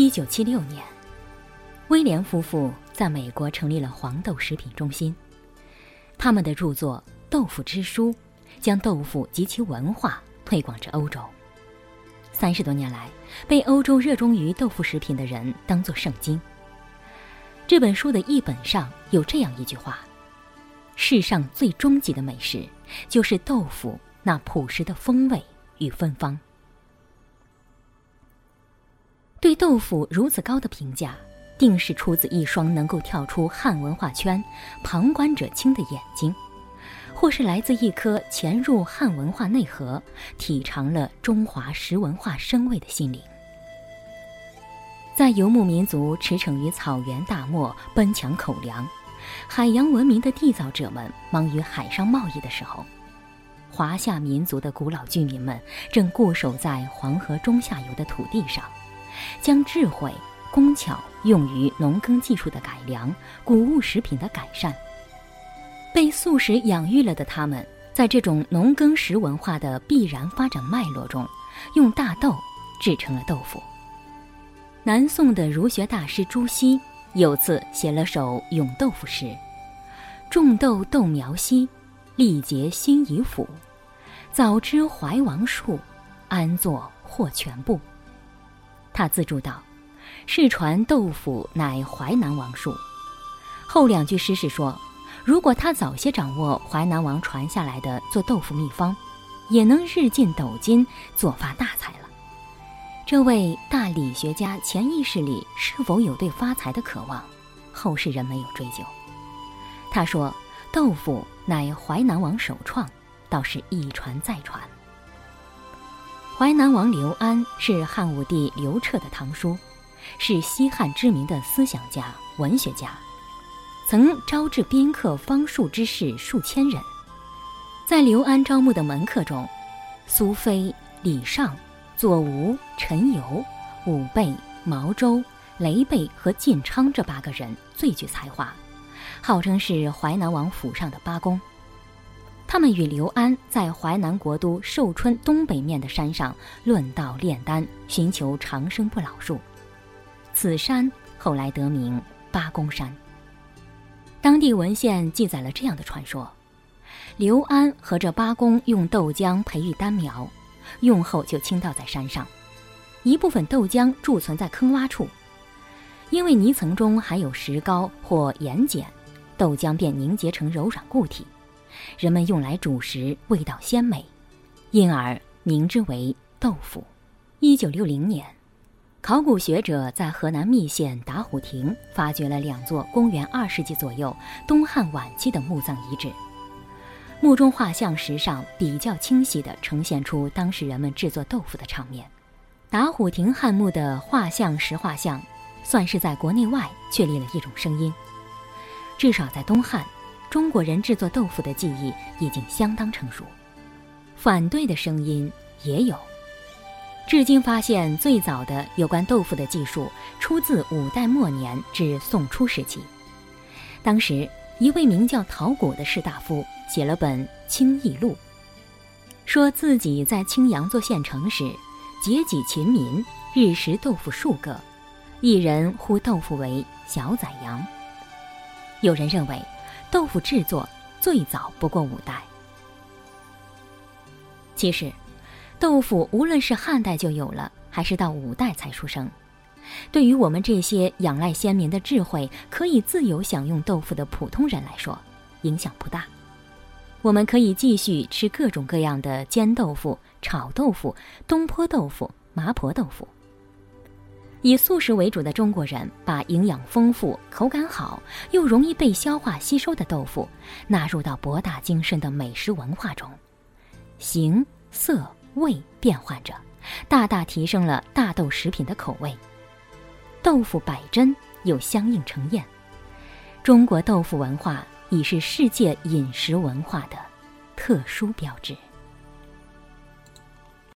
一九七六年，威廉夫妇在美国成立了黄豆食品中心。他们的著作《豆腐之书》将豆腐及其文化推广至欧洲。三十多年来，被欧洲热衷于豆腐食品的人当作圣经。这本书的译本上有这样一句话：“世上最终极的美食，就是豆腐那朴实的风味与芬芳。”对豆腐如此高的评价，定是出自一双能够跳出汉文化圈旁观者清的眼睛。或是来自一颗潜入汉文化内核、体尝了中华食文化深味的心灵。在游牧民族驰骋于草原大漠、奔抢口粮，海洋文明的缔造者们忙于海上贸易的时候，华夏民族的古老居民们正固守在黄河中下游的土地上，将智慧、工巧用于农耕技术的改良、谷物食品的改善。被素食养育了的他们，在这种农耕食文化的必然发展脉络中，用大豆制成了豆腐。南宋的儒学大师朱熹有次写了首咏豆腐诗：“种豆豆苗稀，力竭心已腐。早知怀王术，安坐获全部。”他自注道：“世传豆腐乃淮南王术。”后两句诗是说。如果他早些掌握淮南王传下来的做豆腐秘方，也能日进斗金，做发大财了。这位大理学家潜意识里是否有对发财的渴望？后世人没有追究。他说：“豆腐乃淮南王首创，倒是一传再传。”淮南王刘安是汉武帝刘彻的堂叔，是西汉知名的思想家、文学家。曾招致宾客方术之士数千人，在刘安招募的门客中，苏飞、李尚、左吴、陈游、武备、毛周、雷备和晋昌这八个人最具才华，号称是淮南王府上的八公。他们与刘安在淮南国都寿春东北面的山上论道炼丹，寻求长生不老术。此山后来得名八公山。当地文献记载了这样的传说：刘安和这八公用豆浆培育丹苗，用后就倾倒在山上，一部分豆浆贮存在坑洼处，因为泥层中含有石膏或盐碱，豆浆便凝结成柔软固体，人们用来煮食，味道鲜美，因而名之为豆腐。一九六零年。考古学者在河南密县打虎亭发掘了两座公元二世纪左右东汉晚期的墓葬遗址，墓中画像石上比较清晰地呈现出当时人们制作豆腐的场面。打虎亭汉墓的画像石画像，算是在国内外确立了一种声音，至少在东汉，中国人制作豆腐的技艺已经相当成熟。反对的声音也有。至今发现最早的有关豆腐的技术，出自五代末年至宋初时期。当时一位名叫陶谷的士大夫写了本《清议录》，说自己在青阳做县城时，节己勤民，日食豆腐数个，一人呼豆腐为小宰羊。有人认为，豆腐制作最早不过五代。其实。豆腐无论是汉代就有了，还是到五代才出生，对于我们这些仰赖先民的智慧，可以自由享用豆腐的普通人来说，影响不大。我们可以继续吃各种各样的煎豆腐、炒豆腐、东坡豆腐、麻婆豆腐。以素食为主的中国人，把营养丰富、口感好又容易被消化吸收的豆腐纳入到博大精深的美食文化中，形色。味变换着，大大提升了大豆食品的口味。豆腐百珍又相应成宴，中国豆腐文化已是世界饮食文化的特殊标志。